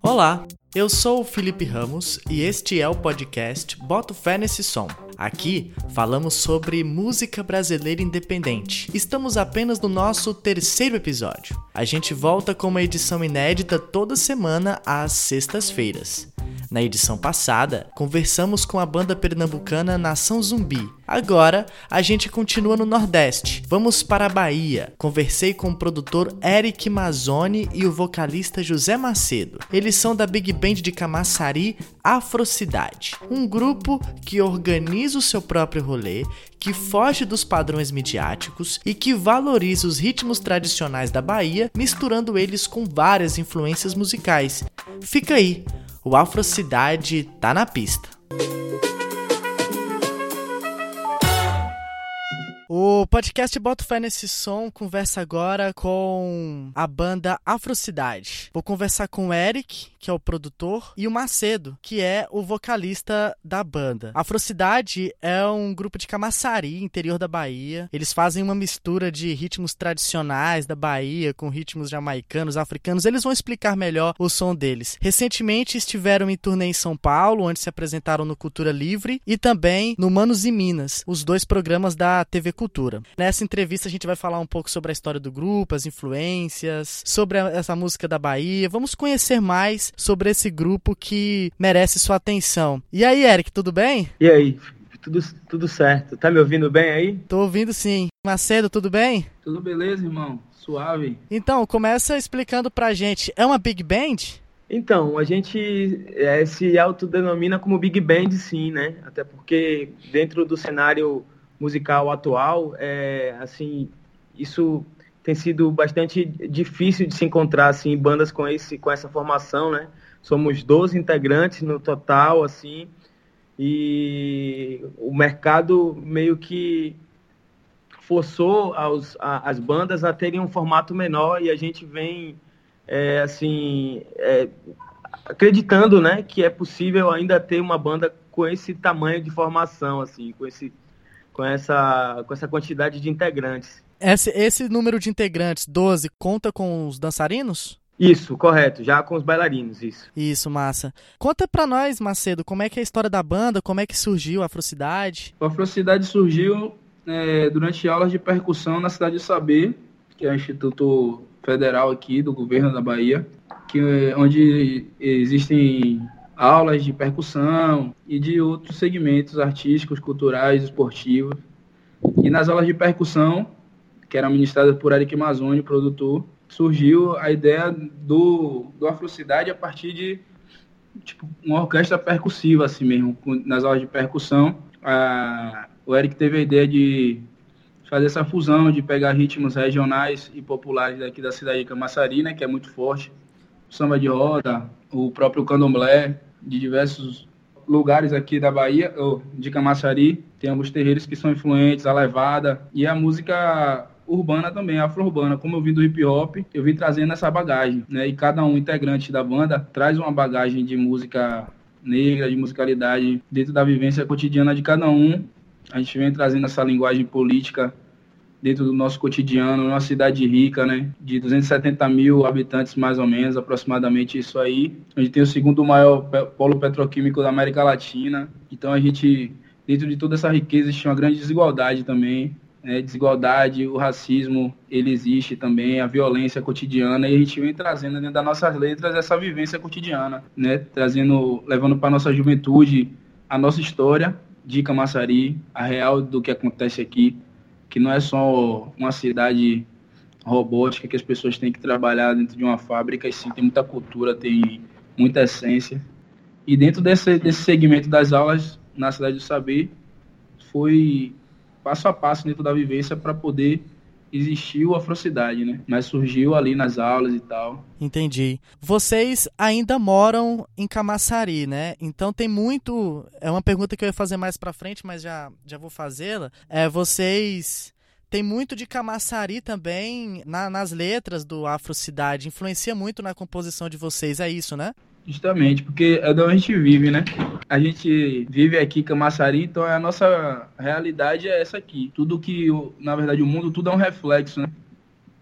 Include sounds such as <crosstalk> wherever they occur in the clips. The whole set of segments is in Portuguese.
Olá, eu sou o Felipe Ramos e este é o podcast Boto Fé Nesse Som. Aqui falamos sobre música brasileira independente. Estamos apenas no nosso terceiro episódio. A gente volta com uma edição inédita toda semana às sextas-feiras. Na edição passada, conversamos com a banda pernambucana Nação Zumbi. Agora, a gente continua no Nordeste. Vamos para a Bahia. Conversei com o produtor Eric Mazzoni e o vocalista José Macedo. Eles são da Big Band de Camaçari, Afrocidade, um grupo que organiza o seu próprio rolê, que foge dos padrões midiáticos e que valoriza os ritmos tradicionais da Bahia, misturando eles com várias influências musicais. Fica aí, o Afrocidade tá na pista. O podcast Bota Fé Nesse Som conversa agora com a banda Afrocidade. Vou conversar com o Eric, que é o produtor, e o Macedo, que é o vocalista da banda. Afrocidade é um grupo de Camaçari, interior da Bahia. Eles fazem uma mistura de ritmos tradicionais da Bahia com ritmos jamaicanos, africanos. Eles vão explicar melhor o som deles. Recentemente estiveram em turnê em São Paulo, onde se apresentaram no Cultura Livre e também no Manos e Minas, os dois programas da TV Cultura. Nessa entrevista a gente vai falar um pouco sobre a história do grupo, as influências, sobre a, essa música da Bahia. Vamos conhecer mais sobre esse grupo que merece sua atenção. E aí, Eric, tudo bem? E aí, tudo, tudo certo. Tá me ouvindo bem aí? Tô ouvindo sim. Macedo, tudo bem? Tudo beleza, irmão. Suave. Então, começa explicando pra gente. É uma big band? Então, a gente é, se autodenomina como Big Band, sim, né? Até porque dentro do cenário musical atual, é, assim, isso tem sido bastante difícil de se encontrar assim bandas com esse com essa formação, né? Somos 12 integrantes no total, assim, e o mercado meio que forçou aos, a, as bandas a terem um formato menor e a gente vem é, assim é, acreditando, né, que é possível ainda ter uma banda com esse tamanho de formação, assim, com esse com essa, com essa quantidade de integrantes. Esse, esse número de integrantes, 12, conta com os dançarinos? Isso, correto, já com os bailarinos, isso. Isso, massa. Conta pra nós, Macedo, como é que é a história da banda, como é que surgiu a Afrocidade? A Afrocidade surgiu é, durante aulas de percussão na cidade de Saber, que é o Instituto Federal aqui do governo da Bahia, que, é onde existem aulas de percussão e de outros segmentos artísticos, culturais, esportivos. E nas aulas de percussão, que eram ministradas por Eric Mazzoni, produtor, surgiu a ideia do, do Afrocidade a partir de tipo, uma orquestra percussiva, assim mesmo, nas aulas de percussão. A, o Eric teve a ideia de fazer essa fusão, de pegar ritmos regionais e populares daqui da cidade de Camaçari, né, que é muito forte, o samba de roda, o próprio candomblé, de diversos lugares aqui da Bahia, ou de Camaçari. Tem alguns terreiros que são influentes, a levada e a música urbana também, afro-urbana. Como eu vim do hip hop, eu vim trazendo essa bagagem, né? E cada um integrante da banda traz uma bagagem de música negra, de musicalidade dentro da vivência cotidiana de cada um. A gente vem trazendo essa linguagem política dentro do nosso cotidiano, uma cidade rica, né, de 270 mil habitantes mais ou menos, aproximadamente isso aí. A gente tem o segundo maior polo petroquímico da América Latina, então a gente, dentro de toda essa riqueza, existe uma grande desigualdade também, né, desigualdade, o racismo, ele existe também, a violência cotidiana, e a gente vem trazendo dentro das nossas letras essa vivência cotidiana, né, trazendo, levando para nossa juventude a nossa história. De Camaçari, a real do que acontece aqui, que não é só uma cidade robótica que as pessoas têm que trabalhar dentro de uma fábrica, e sim tem muita cultura, tem muita essência. E dentro desse, desse segmento das aulas na Cidade do Saber, foi passo a passo dentro da vivência para poder existiu a Afrocidade, né? Mas surgiu ali nas aulas e tal. Entendi. Vocês ainda moram em Camaçari, né? Então tem muito. É uma pergunta que eu ia fazer mais para frente, mas já, já vou fazê-la. É, vocês. Tem muito de Camaçari também na, nas letras do Afrocidade. Influencia muito na composição de vocês, é isso, né? Justamente, porque é de onde a gente vive, né? A gente vive aqui em Camaçari, então a nossa realidade é essa aqui. Tudo que, na verdade, o mundo, tudo é um reflexo, né?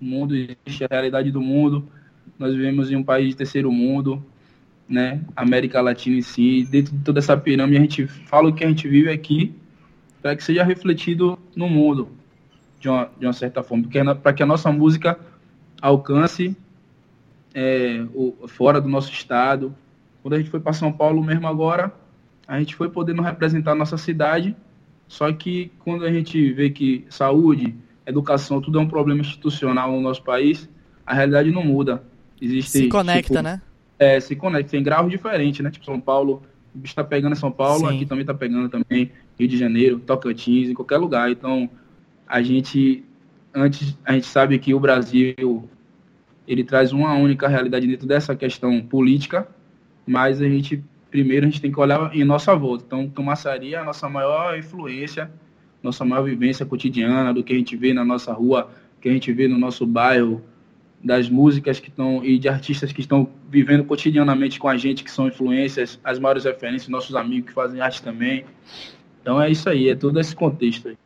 O mundo existe a realidade do mundo. Nós vivemos em um país de terceiro mundo, né? América Latina em si. Dentro de toda essa pirâmide, a gente fala o que a gente vive aqui para que seja refletido no mundo, de uma, de uma certa forma. Para que a nossa música alcance é, fora do nosso estado. Quando a gente foi para São Paulo mesmo agora, a gente foi podendo representar a nossa cidade, só que quando a gente vê que saúde, educação, tudo é um problema institucional no nosso país, a realidade não muda. Existe, se conecta, tipo, né? É, se conecta. Tem graus diferentes, né? Tipo, São Paulo, o bicho tá pegando em São Paulo, Sim. aqui também tá pegando também, Rio de Janeiro, Tocantins, em qualquer lugar. Então, a gente, antes, a gente sabe que o Brasil, ele traz uma única realidade dentro dessa questão política, mas a gente, primeiro, a gente tem que olhar em nossa volta. Então, Camaçari é a nossa maior influência, nossa maior vivência cotidiana, do que a gente vê na nossa rua, que a gente vê no nosso bairro, das músicas que estão e de artistas que estão vivendo cotidianamente com a gente, que são influências, as maiores referências, nossos amigos que fazem arte também. Então é isso aí, é todo esse contexto aí.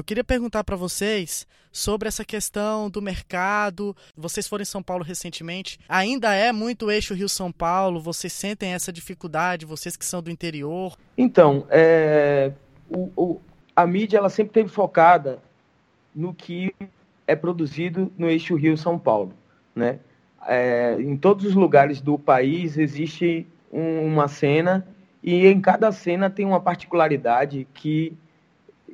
Eu queria perguntar para vocês sobre essa questão do mercado. Vocês foram em São Paulo recentemente. Ainda é muito eixo Rio-São Paulo? Vocês sentem essa dificuldade, vocês que são do interior? Então, é, o, o, a mídia ela sempre teve focada no que é produzido no eixo Rio-São Paulo né? É, em todos os lugares do país existe um, uma cena e em cada cena tem uma particularidade que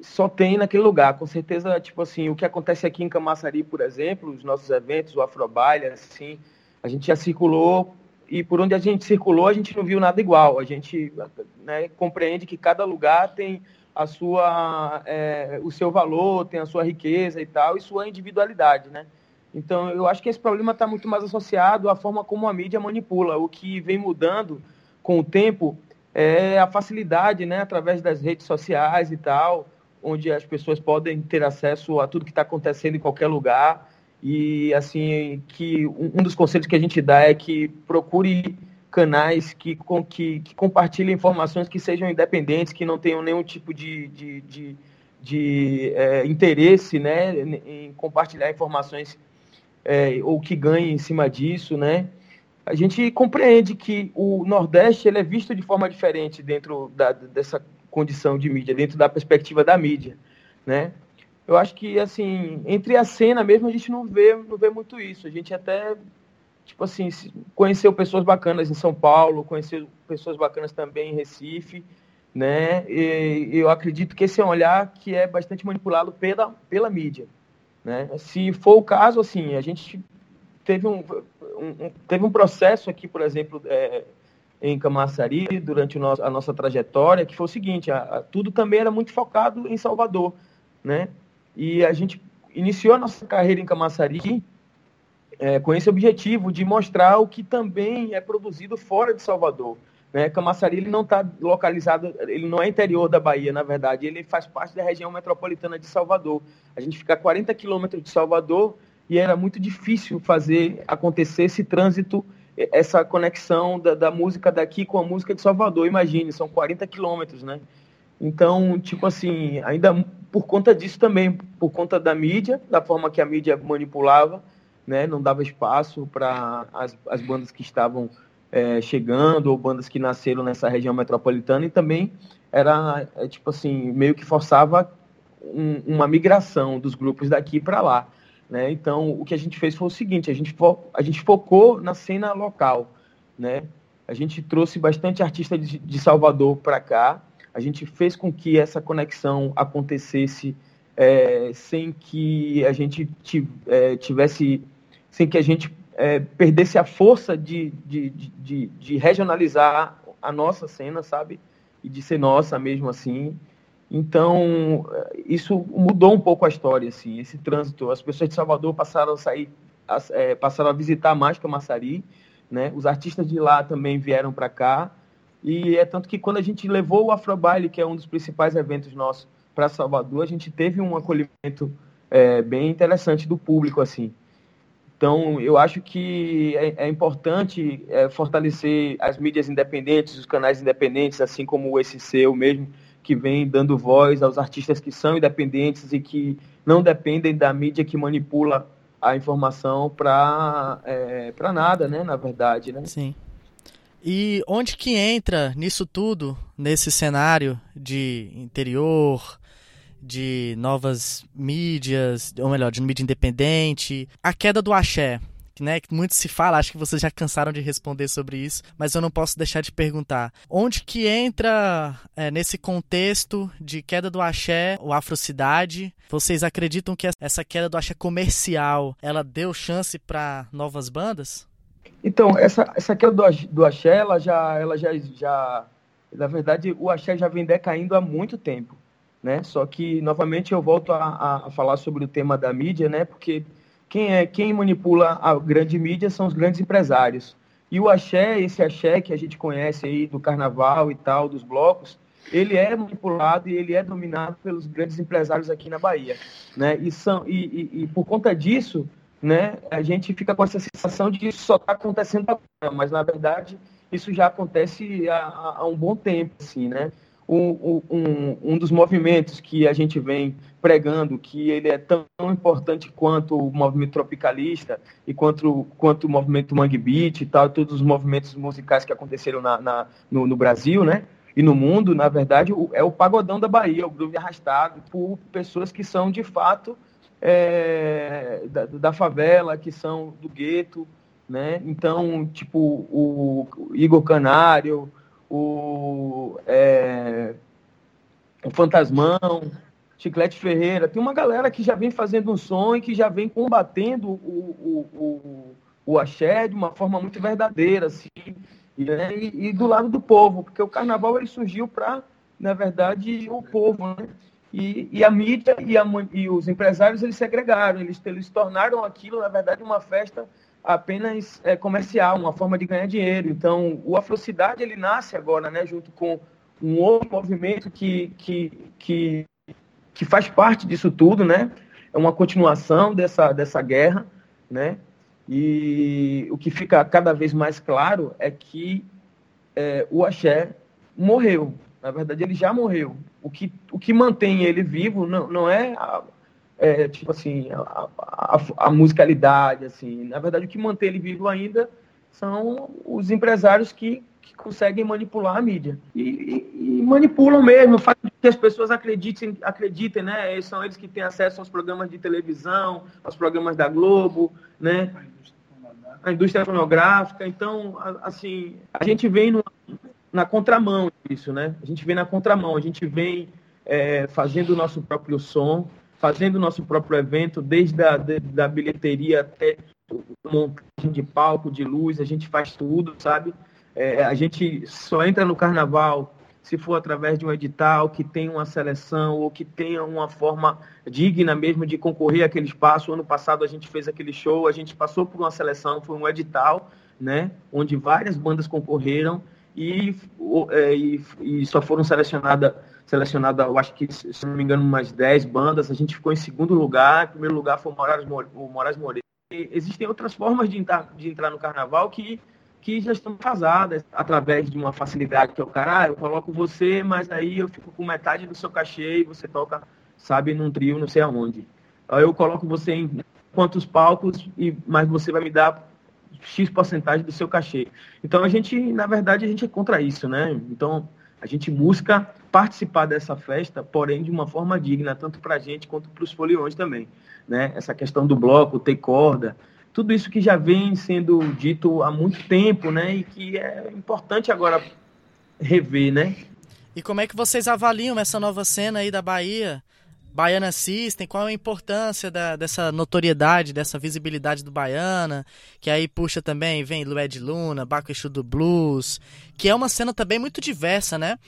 só tem naquele lugar. Com certeza, tipo assim, o que acontece aqui em Camaçari, por exemplo, os nossos eventos, o Afrobaile, assim, a gente já circulou e por onde a gente circulou a gente não viu nada igual. A gente né, compreende que cada lugar tem a sua, é, o seu valor, tem a sua riqueza e tal, e sua individualidade, né? Então, eu acho que esse problema está muito mais associado à forma como a mídia manipula. O que vem mudando com o tempo é a facilidade, né, através das redes sociais e tal, onde as pessoas podem ter acesso a tudo que está acontecendo em qualquer lugar. E, assim, que um dos conselhos que a gente dá é que procure canais que, com, que, que compartilhem informações que sejam independentes, que não tenham nenhum tipo de, de, de, de é, interesse né, em compartilhar informações é, ou que ganhe em cima disso, né? A gente compreende que o Nordeste ele é visto de forma diferente dentro da, dessa condição de mídia, dentro da perspectiva da mídia, né? Eu acho que assim entre a cena mesmo a gente não vê não vê muito isso. A gente até tipo assim conheceu pessoas bacanas em São Paulo, conheceu pessoas bacanas também em Recife, né? E eu acredito que esse é um olhar que é bastante manipulado pela pela mídia. Né? Se for o caso, assim, a gente teve um, um teve um processo aqui, por exemplo, é, em Camaçari, durante nosso, a nossa trajetória, que foi o seguinte, a, a, tudo também era muito focado em Salvador, né? E a gente iniciou a nossa carreira em Camaçari é, com esse objetivo de mostrar o que também é produzido fora de Salvador. Né? Camaçari ele não está localizado, ele não é interior da Bahia, na verdade, ele faz parte da região metropolitana de Salvador. A gente fica a 40 quilômetros de Salvador e era muito difícil fazer acontecer esse trânsito, essa conexão da, da música daqui com a música de Salvador. Imagine, são 40 quilômetros, né? Então, tipo assim, ainda por conta disso também, por conta da mídia, da forma que a mídia manipulava, né? Não dava espaço para as, as bandas que estavam é, chegando ou bandas que nasceram nessa região metropolitana e também era é, tipo assim meio que forçava um, uma migração dos grupos daqui para lá né então o que a gente fez foi o seguinte a gente fo a gente focou na cena local né a gente trouxe bastante artista de, de Salvador para cá a gente fez com que essa conexão acontecesse é, sem que a gente é, tivesse sem que a gente é, perdesse a força de, de, de, de, regionalizar a nossa cena, sabe? E de ser nossa mesmo assim. Então, isso mudou um pouco a história, assim, esse trânsito. As pessoas de Salvador passaram a sair, a, é, passaram a visitar mais Camaçari, né? Os artistas de lá também vieram para cá. E é tanto que quando a gente levou o Afrobaile, que é um dos principais eventos nossos, para Salvador, a gente teve um acolhimento é, bem interessante do público, assim. Então, eu acho que é, é importante é, fortalecer as mídias independentes, os canais independentes, assim como esse seu mesmo, que vem dando voz aos artistas que são independentes e que não dependem da mídia que manipula a informação para é, para nada, né? Na verdade, né? Sim. E onde que entra nisso tudo, nesse cenário de interior, de novas mídias, ou melhor, de mídia independente, a queda do axé? Né, que muito se fala, acho que vocês já cansaram de responder sobre isso, mas eu não posso deixar de perguntar. Onde que entra é, nesse contexto de queda do axé, o afrocidade? Vocês acreditam que essa queda do axé comercial, ela deu chance para novas bandas? Então, essa, essa queda do, do axé, ela já, ela já, já, na verdade, o axé já vem decaindo há muito tempo, né? Só que, novamente, eu volto a, a falar sobre o tema da mídia, né? Porque quem, é, quem manipula a grande mídia são os grandes empresários. E o axé, esse axé que a gente conhece aí do carnaval e tal, dos blocos, ele é manipulado e ele é dominado pelos grandes empresários aqui na Bahia, né? E, são, e, e, e por conta disso, né, a gente fica com essa sensação de que isso só está acontecendo agora, mas na verdade isso já acontece há, há um bom tempo, assim, né? Um, um, um dos movimentos que a gente vem pregando, que ele é tão importante quanto o movimento tropicalista e quanto, quanto o movimento Mangue Beat e tal, todos os movimentos musicais que aconteceram na, na no, no, Brasil, né? E no mundo, na verdade, é o pagodão da Bahia, o groove arrastado por pessoas que são, de fato, é, da, da favela, que são do gueto, né? Então, tipo, o Igor Canário, o, é, o Fantasmão, Chiclete Ferreira. Tem uma galera que já vem fazendo um som e que já vem combatendo o, o, o, o axé de uma forma muito verdadeira, assim, e, né? e, e, do lado do povo, porque o carnaval ele surgiu para, na verdade, o povo, né? E, e, a mídia e, a, e, os empresários eles segregaram, eles, eles tornaram aquilo, na verdade, uma festa apenas é, comercial, uma forma de ganhar dinheiro. Então, o Afrocidade ele nasce agora, né, junto com um outro movimento que, que, que, que faz parte disso tudo, né? É uma continuação dessa, dessa guerra, né? E o que fica cada vez mais claro é que é, o axé morreu. Na verdade, ele já morreu. O que, o que mantém ele vivo não, não é a, é, tipo assim, a, a, a, musicalidade, assim. Na verdade, o que mantém ele vivo ainda são os empresários que, que conseguem manipular a mídia. E, e, e, manipulam mesmo, fazem que as pessoas acreditem, acreditem, né? São eles que têm acesso aos programas de televisão, aos programas da Globo, né? A indústria fonográfica. Então, assim, a gente vem no, na contramão disso, né? A gente vem na contramão, a gente vem é, fazendo o nosso próprio som, fazendo o nosso próprio evento, desde a de, da bilheteria até montagem de palco, de luz, a gente faz tudo, sabe? É, a gente só entra no carnaval se for através de um edital que tenha uma seleção ou que tenha uma forma digna mesmo de concorrer àquele espaço. Ano passado a gente fez aquele show, a gente passou por uma seleção, foi um edital, né, onde várias bandas concorreram e, é, e, e só foram selecionadas selecionada, eu acho que, se não me engano, umas 10 bandas. A gente ficou em segundo lugar. Em primeiro lugar foi o Moraes, o Moraes Moreira. E existem outras formas de entrar, de entrar no carnaval que, que já estão casadas através de uma facilidade que é o cara, ah, eu coloco você, mas aí eu fico com metade do seu cachê e você toca, sabe, num trio, não sei aonde. Eu coloco você em quantos palcos, e mas você vai me dar X porcentagem do seu cachê. Então a gente, na verdade, a gente é contra isso, né? Então a gente busca participar dessa festa, porém de uma forma digna, tanto para a gente quanto para os foliões também. Né? Essa questão do bloco, ter corda, tudo isso que já vem sendo dito há muito tempo, né? E que é importante agora rever, né? E como é que vocês avaliam essa nova cena aí da Bahia? Baiana System, qual a importância da, dessa notoriedade, dessa visibilidade do Baiana, que aí puxa também, vem Lued Luna, Baco Exu do Blues, que é uma cena também muito diversa, né?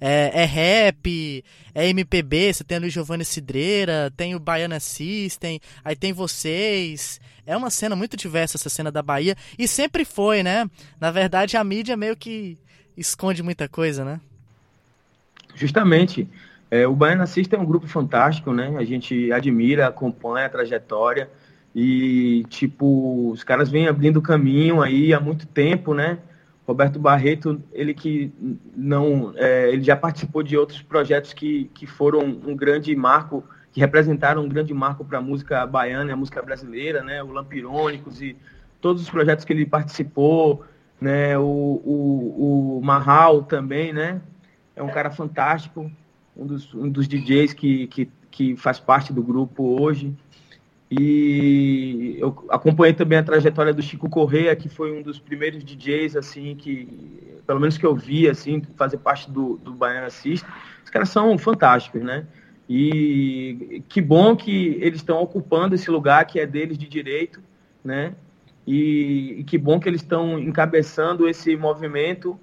É, é rap, é MPB, você tem a Luiz Giovanni Cidreira, tem o Baiana System, aí tem vocês. É uma cena muito diversa essa cena da Bahia, e sempre foi, né? Na verdade, a mídia meio que esconde muita coisa, né? Justamente. É, o Baiana System é um grupo fantástico, né? A gente admira, acompanha a trajetória e, tipo, os caras vêm abrindo caminho aí há muito tempo, né? Roberto Barreto, ele que não, é, ele já participou de outros projetos que, que foram um grande marco, que representaram um grande marco para a música baiana e a música brasileira, né? O Lampirônicos e todos os projetos que ele participou, né? O, o, o Marral também, né? É um cara fantástico, um dos, um dos DJs que, que, que faz parte do grupo hoje. E eu acompanhei também a trajetória do Chico Correia, que foi um dos primeiros DJs, assim, que, pelo menos que eu vi, assim, fazer parte do, do Baiana System. Os caras são fantásticos, né? E que bom que eles estão ocupando esse lugar que é deles de direito, né? E, e que bom que eles estão encabeçando esse movimento,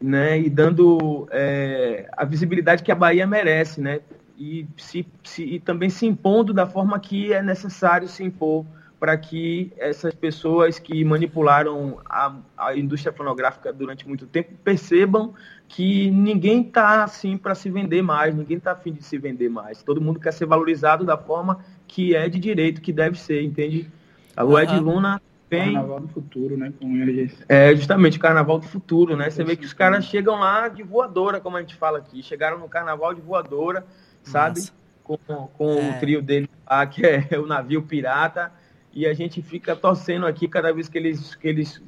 né? E dando é, a visibilidade que a Bahia merece, né? e, se, se, e também se impondo da forma que é necessário se impor para que essas pessoas que manipularam a, a indústria fonográfica durante muito tempo percebam que ninguém está assim para se vender mais, ninguém está afim de se vender mais. Todo mundo quer ser valorizado da forma que é de direito, que deve ser, entende? A Lué de Luna tem. Carnaval do futuro, né? Disse. É, justamente, Carnaval do futuro, né? Você vê que os caras chegam lá de voadora, como a gente fala aqui. Chegaram no Carnaval de voadora sabe? Nossa. Com, com é. o trio dele lá, que é <laughs> o navio pirata. E a gente fica torcendo aqui cada vez que eles, que eles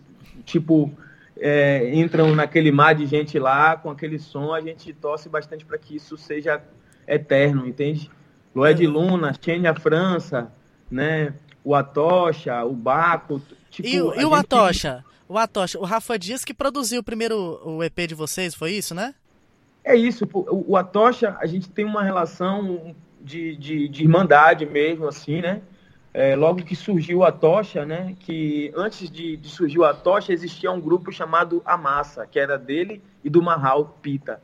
tipo, é, entram naquele mar de gente lá, com aquele som, a gente torce bastante para que isso seja eterno, entende? Loé de Luna, Xenia França, né? O Atocha, o Baco. Tipo, e, e o Atocha? O Atocha, o Rafa Dias que produziu o primeiro o EP de vocês, foi isso, né? É isso, o, o Atocha, a gente tem uma relação de, de, de irmandade mesmo, assim, né? É, logo que surgiu a Tocha, né? Que antes de, de surgir a Tocha existia um grupo chamado A Massa, que era dele e do Marral Pita.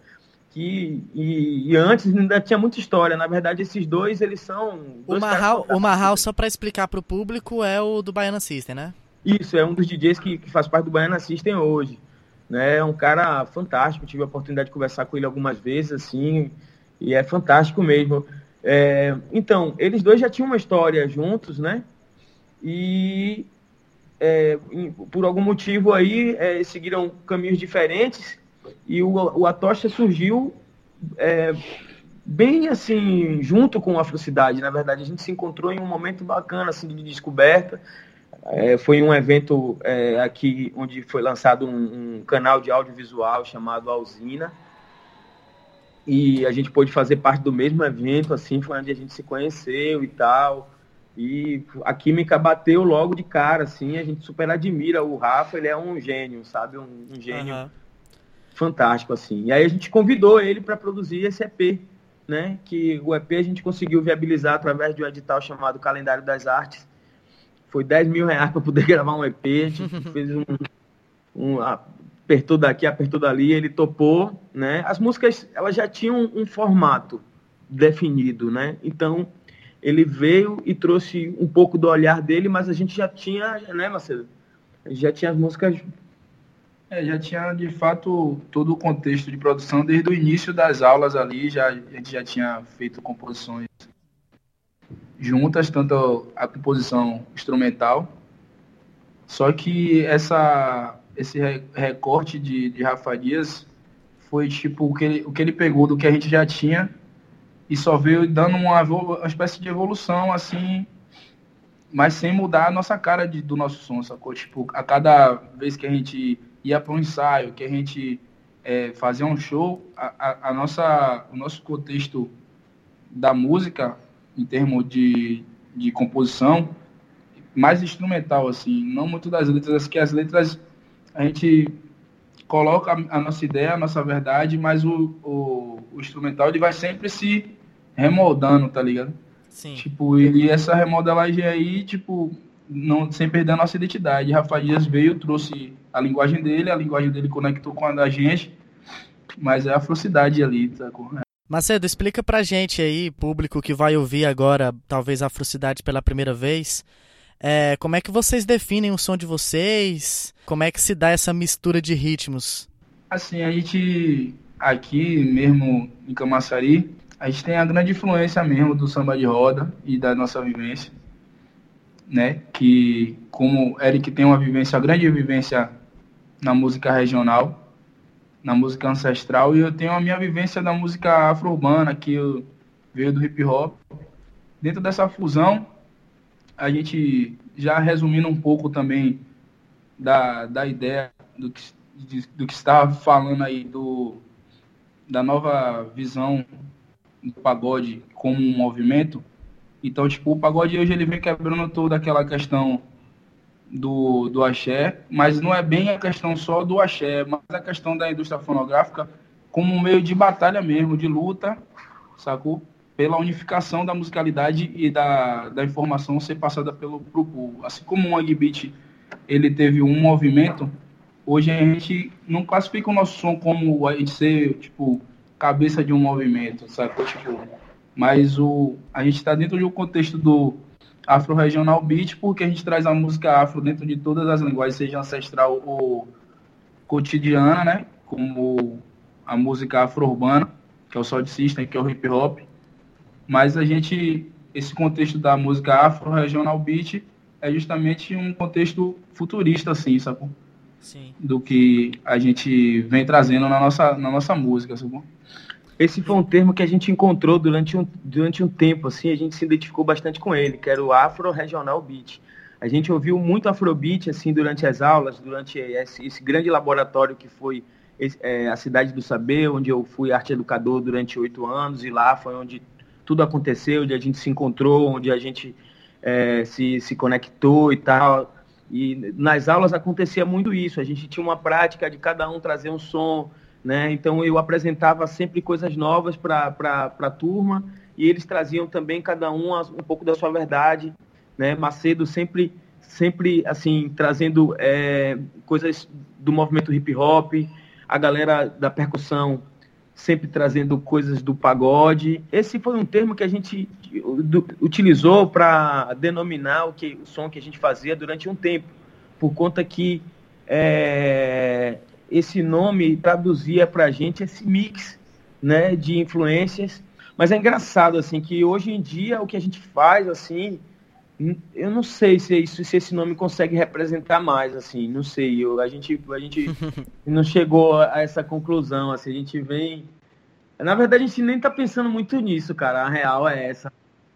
Que, e, e, antes ainda tinha muita história. Na verdade, esses dois, eles são. O Marral, o Marral só para explicar para o público, é o do Baiana System, né? Isso, é um dos DJs que, que faz parte do Baiana System hoje né? É um cara fantástico, tive a oportunidade de conversar com ele algumas vezes, assim, e é fantástico mesmo. É, então, eles dois já tinham uma história juntos, né? E é, por algum motivo aí é, seguiram caminhos diferentes e o, o Atocha surgiu é, bem assim junto com a Afrocidade. Na verdade, a gente se encontrou em um momento bacana assim de descoberta é, foi um evento é, aqui onde foi lançado um, um, canal de audiovisual chamado Alzina. E a gente pôde fazer parte do mesmo evento, assim, foi onde a gente se conheceu e tal. E a química bateu logo de cara, assim, a gente super admira o Rafa, ele é um gênio, sabe? Um, um gênio uhum. Fantástico, assim. E aí a gente convidou ele para produzir esse EP, né? Que o EP a gente conseguiu viabilizar através de um edital chamado Calendário das Artes, foi 10 mil reais para poder <laughs> gravar um EP. A gente <laughs> fez um, um, apertou daqui, apertou dali, ele topou, né? As músicas, elas já tinham um formato definido, né? Então, ele veio e trouxe um pouco do olhar dele, mas a gente já tinha, né, Marcelo? Já tinha as músicas... É, já tinha, de fato, todo o contexto de produção desde o início das aulas ali, já, a gente já tinha feito composições juntas, tanto a composição instrumental. Só que essa, esse recorte de, de Rafa Dias foi tipo o que, ele, o que ele pegou do que a gente já tinha e só veio dando uma, uma espécie de evolução assim, mas sem mudar a nossa cara de, do nosso som, sacou? Tipo, a cada vez que a gente ia para um ensaio, que a gente é, fazia um show, a, a, a, nossa, o nosso contexto da música em termos de, de composição, mais instrumental, assim, não muito das letras, que as letras a gente coloca a, nossa ideia, a nossa verdade, mas o, o, o, instrumental ele vai sempre se remoldando, tá ligado? Sim. Tipo, e essa remodelagem aí, tipo, não, sem perder a nossa identidade. Rafa Dias veio, trouxe a linguagem dele, a linguagem dele conectou com a da gente, mas é a afrocidade ali, tá? Macedo, explica pra gente aí, público que vai ouvir agora, talvez a Afrocidade pela primeira vez, é, como é que vocês definem o som de vocês? Como é que se dá essa mistura de ritmos? Assim, a gente aqui mesmo em Camaçari, a gente tem a grande influência mesmo do samba de roda e da nossa vivência, né? Que como Eric tem uma vivência, uma grande vivência na música regional, na música ancestral e eu tenho a minha vivência da música afro-urbana, que eu veio do hip hop. dentro dessa fusão, a gente já resumindo um pouco também da, da ideia do que, de, do que estava falando aí do, da nova visão do pagode como um movimento. Então, tipo, o pagode hoje ele vem quebrando toda aquela questão do, do axé, mas não é bem a questão só do axé, mas a questão da indústria fonográfica como um meio de batalha mesmo, de luta, sacou? Pela unificação da musicalidade e da, da informação ser passada pelo pro povo. Assim como o Beat ele teve um movimento, hoje a gente não classifica o nosso som como a gente ser, tipo, cabeça de um movimento, sacou? Tipo, mas o, a gente está dentro de um contexto do Afro-Regional Beat, porque a gente traz a música afro dentro de todas as linguagens, seja ancestral ou cotidiana, né? Como a música afro-urbana, que é o Sound System, que é o hip hop. Mas a gente, esse contexto da música afro-regional beat é justamente um contexto futurista, assim, sabe? Sim. Do que a gente vem trazendo na nossa, na nossa música, sabe? Esse foi um termo que a gente encontrou durante um, durante um tempo, assim, a gente se identificou bastante com ele, que era o Afro-Regional Beat. A gente ouviu muito Afrobeat, assim, durante as aulas, durante esse, esse grande laboratório que foi é, a Cidade do Saber, onde eu fui arte educador durante oito anos, e lá foi onde tudo aconteceu, onde a gente se encontrou, onde a gente é, se, se conectou e tal. E nas aulas acontecia muito isso, a gente tinha uma prática de cada um trazer um som, né? Então eu apresentava sempre coisas novas para a turma e eles traziam também cada um um pouco da sua verdade, né? Macedo sempre sempre assim trazendo é, coisas do movimento hip hop, a galera da percussão sempre trazendo coisas do pagode. Esse foi um termo que a gente utilizou para denominar o que o som que a gente fazia durante um tempo, por conta que é, esse nome traduzia para a gente esse mix né, de influências. Mas é engraçado, assim, que hoje em dia o que a gente faz, assim, eu não sei se, isso, se esse nome consegue representar mais, assim, não sei. Eu, a gente, a gente <laughs> não chegou a essa conclusão, assim, a gente vem... Na verdade, a gente nem está pensando muito nisso, cara, a real é essa.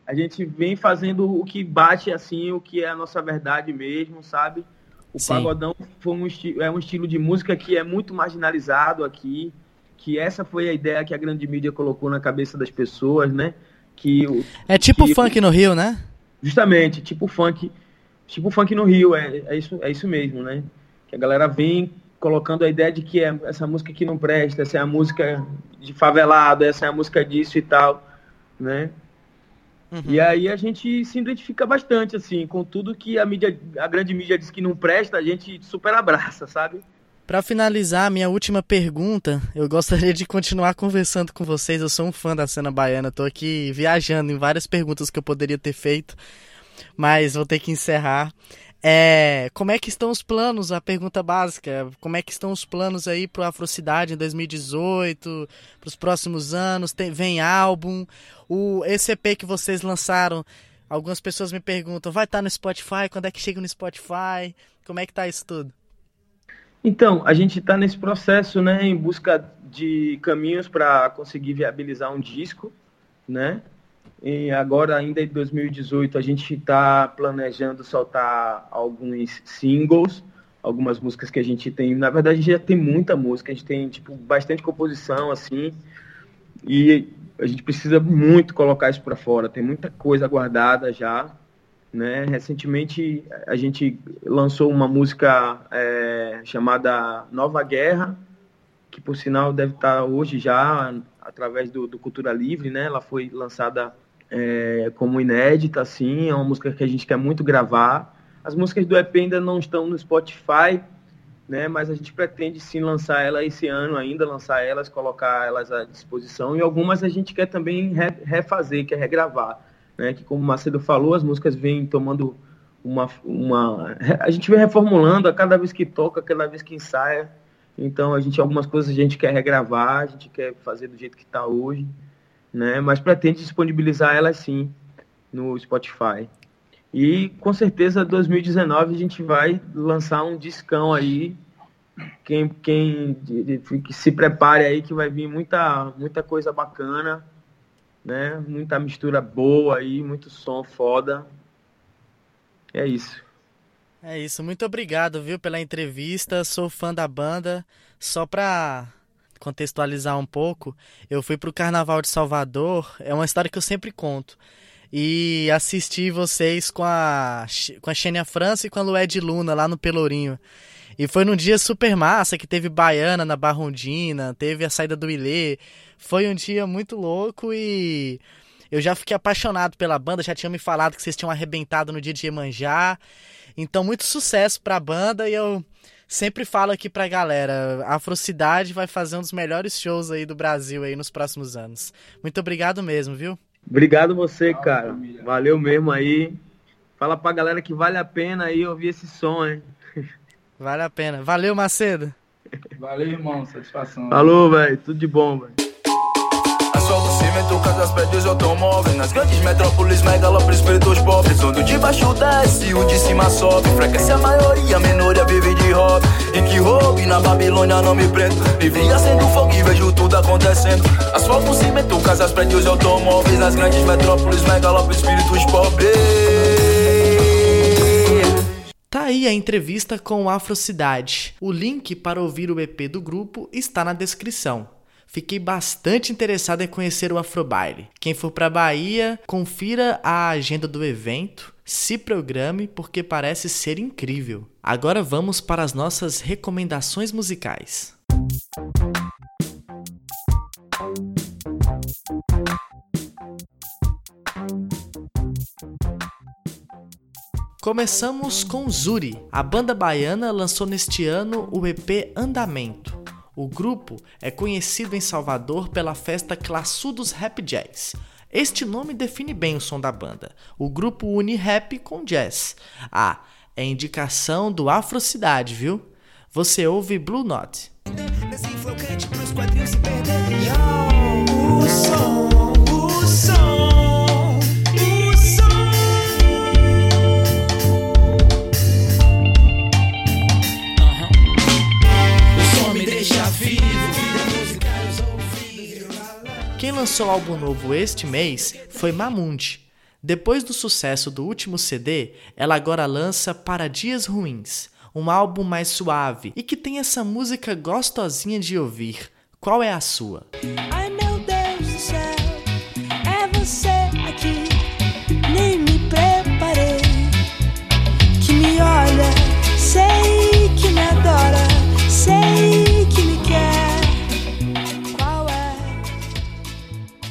A gente vem fazendo o que bate, assim, o que é a nossa verdade mesmo, sabe? O Sim. pagodão foi um é um estilo de música que é muito marginalizado aqui, que essa foi a ideia que a grande mídia colocou na cabeça das pessoas, né? Que é tipo que, funk no Rio, né? Justamente, tipo funk, tipo funk no Rio, é, é isso, é isso mesmo, né? Que a galera vem colocando a ideia de que é essa música que não presta, essa é a música de favelado, essa é a música disso e tal, né? Uhum. E aí a gente se identifica bastante, assim, com tudo que a mídia, a grande mídia diz que não presta, a gente super abraça, sabe? Para finalizar, minha última pergunta, eu gostaria de continuar conversando com vocês. Eu sou um fã da cena baiana, estou aqui viajando em várias perguntas que eu poderia ter feito, mas vou ter que encerrar. É, como é que estão os planos? A pergunta básica. Como é que estão os planos aí para Afrocidade em 2018, para os próximos anos? Tem, vem álbum? O ECP que vocês lançaram, algumas pessoas me perguntam, vai estar tá no Spotify? Quando é que chega no Spotify? Como é que tá isso tudo? Então, a gente está nesse processo, né, em busca de caminhos para conseguir viabilizar um disco, né? E agora, ainda em 2018, a gente está planejando soltar alguns singles, algumas músicas que a gente tem. Na verdade, a gente já tem muita música, a gente tem tipo, bastante composição, assim, e a gente precisa muito colocar isso para fora. Tem muita coisa guardada já. Né? Recentemente, a gente lançou uma música é, chamada Nova Guerra, que por sinal deve estar hoje já através do, do Cultura Livre, né? Ela foi lançada é, como inédita, assim, é uma música que a gente quer muito gravar. As músicas do EP ainda não estão no Spotify, né? Mas a gente pretende sim lançar ela esse ano ainda, lançar elas, colocar elas à disposição. E algumas a gente quer também refazer, quer regravar, né? Que como o Macedo falou, as músicas vêm tomando uma, uma... A gente vem reformulando a cada vez que toca, a cada vez que ensaia. Então, a gente algumas coisas a gente quer regravar, a gente quer fazer do jeito que está hoje né? Mas pretende disponibilizar ela sim no Spotify. E com certeza 2019 a gente vai lançar um discão aí. Quem, quem que se prepare aí que vai vir muita, muita coisa bacana. né? Muita mistura boa aí, muito som foda. É isso. É isso, muito obrigado, viu, pela entrevista. Sou fã da banda. Só pra contextualizar um pouco, eu fui pro Carnaval de Salvador, é uma história que eu sempre conto. E assisti vocês com a com a Xênia França e com a Lued Luna lá no Pelourinho. E foi num dia super massa que teve Baiana na Barrondina, teve a saída do Ilê. Foi um dia muito louco e eu já fiquei apaixonado pela banda, já tinham me falado que vocês tinham arrebentado no dia de Iemanjá. Então, muito sucesso pra banda e eu sempre falo aqui pra galera, a Afrocidade vai fazer um dos melhores shows aí do Brasil aí nos próximos anos. Muito obrigado mesmo, viu? Obrigado você, cara. Valeu mesmo aí. Fala pra galera que vale a pena aí ouvir esse som, hein? Vale a pena. Valeu, Macedo. Valeu, irmão. Satisfação. Falou, velho. Tudo de bom, velho. Cimento, casas, prédios, automóveis Nas grandes metrópoles, megalópolis, pretos pobres Onde o de baixo desce, o de cima sobe. Frequência a maioria, a minoria vive de hobby. Em que roube, na Babilônia não me prendo Vivia sendo fogo e vejo tudo acontecendo. Asfalto, cimento, casas, prédios, automóveis Nas grandes metrópoles, megalópolis, espíritos pobres. Tá aí a entrevista com o Afrocidade. O link para ouvir o EP do grupo está na descrição. Fiquei bastante interessado em conhecer o Afrobaile. Quem for para Bahia, confira a agenda do evento, se programe porque parece ser incrível. Agora vamos para as nossas recomendações musicais. Começamos com Zuri. A banda baiana lançou neste ano o EP Andamento. O grupo é conhecido em Salvador pela festa Classudos Rap Jazz. Este nome define bem o som da banda. O grupo une rap com jazz. Ah, é indicação do Afrocidade, viu? Você ouve Blue Note. Quem lançou álbum novo este mês foi Mamundi. Depois do sucesso do último CD, ela agora lança Para Dias Ruins, um álbum mais suave e que tem essa música gostosinha de ouvir. Qual é a sua?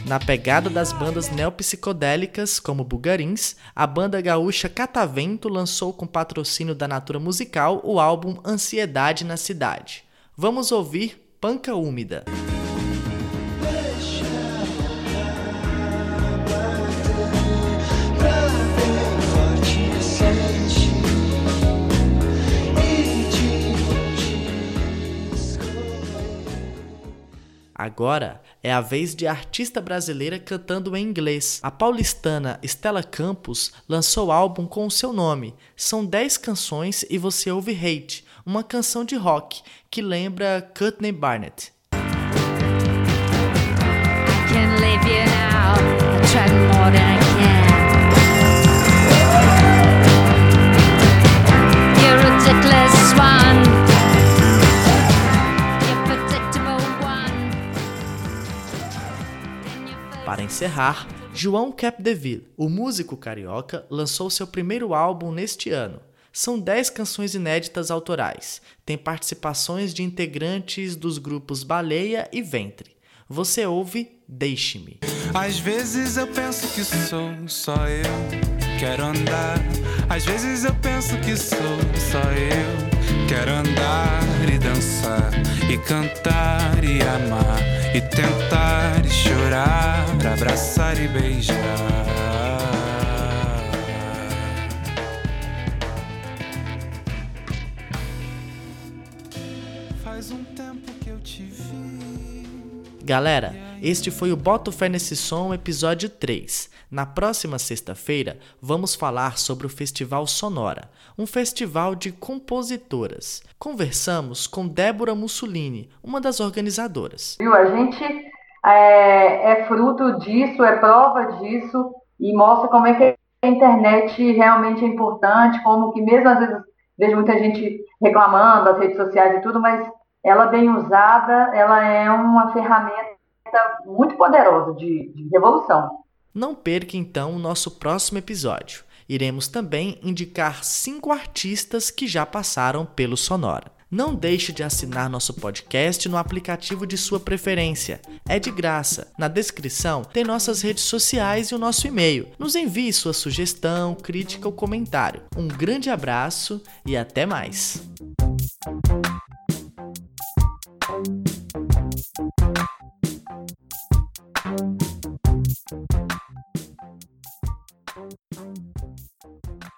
Na pegada das bandas neopsicodélicas como Bugarins, a banda gaúcha Catavento lançou com patrocínio da Natura Musical o álbum Ansiedade na Cidade. Vamos ouvir Panca Úmida. Agora é a vez de artista brasileira cantando em inglês. A paulistana Stella Campos lançou álbum com o seu nome. São 10 canções e você ouve Hate, uma canção de rock que lembra Courtney Barnett. can Para encerrar, João Capdeville, o músico carioca, lançou seu primeiro álbum neste ano. São 10 canções inéditas autorais. Tem participações de integrantes dos grupos Baleia e Ventre. Você ouve Deixe-me. Às vezes eu penso que sou só eu. Quero andar. Às vezes eu penso que sou só eu. Quero andar e dançar, e cantar e amar, e tentar e chorar, abraçar e beijar. Faz um tempo que eu te vi. Galera, este foi o Boto Fé Nesse Som, episódio 3. Na próxima sexta-feira, vamos falar sobre o Festival Sonora, um festival de compositoras. Conversamos com Débora Mussolini, uma das organizadoras. Viu? A gente é, é fruto disso, é prova disso e mostra como é que a internet realmente é importante, como que mesmo às vezes vejo muita gente reclamando das redes sociais e tudo, mas ela bem usada, ela é uma ferramenta muito poderosa de, de revolução. Não perca então o nosso próximo episódio. Iremos também indicar cinco artistas que já passaram pelo Sonora. Não deixe de assinar nosso podcast no aplicativo de sua preferência. É de graça. Na descrição tem nossas redes sociais e o nosso e-mail. Nos envie sua sugestão, crítica ou comentário. Um grande abraço e até mais.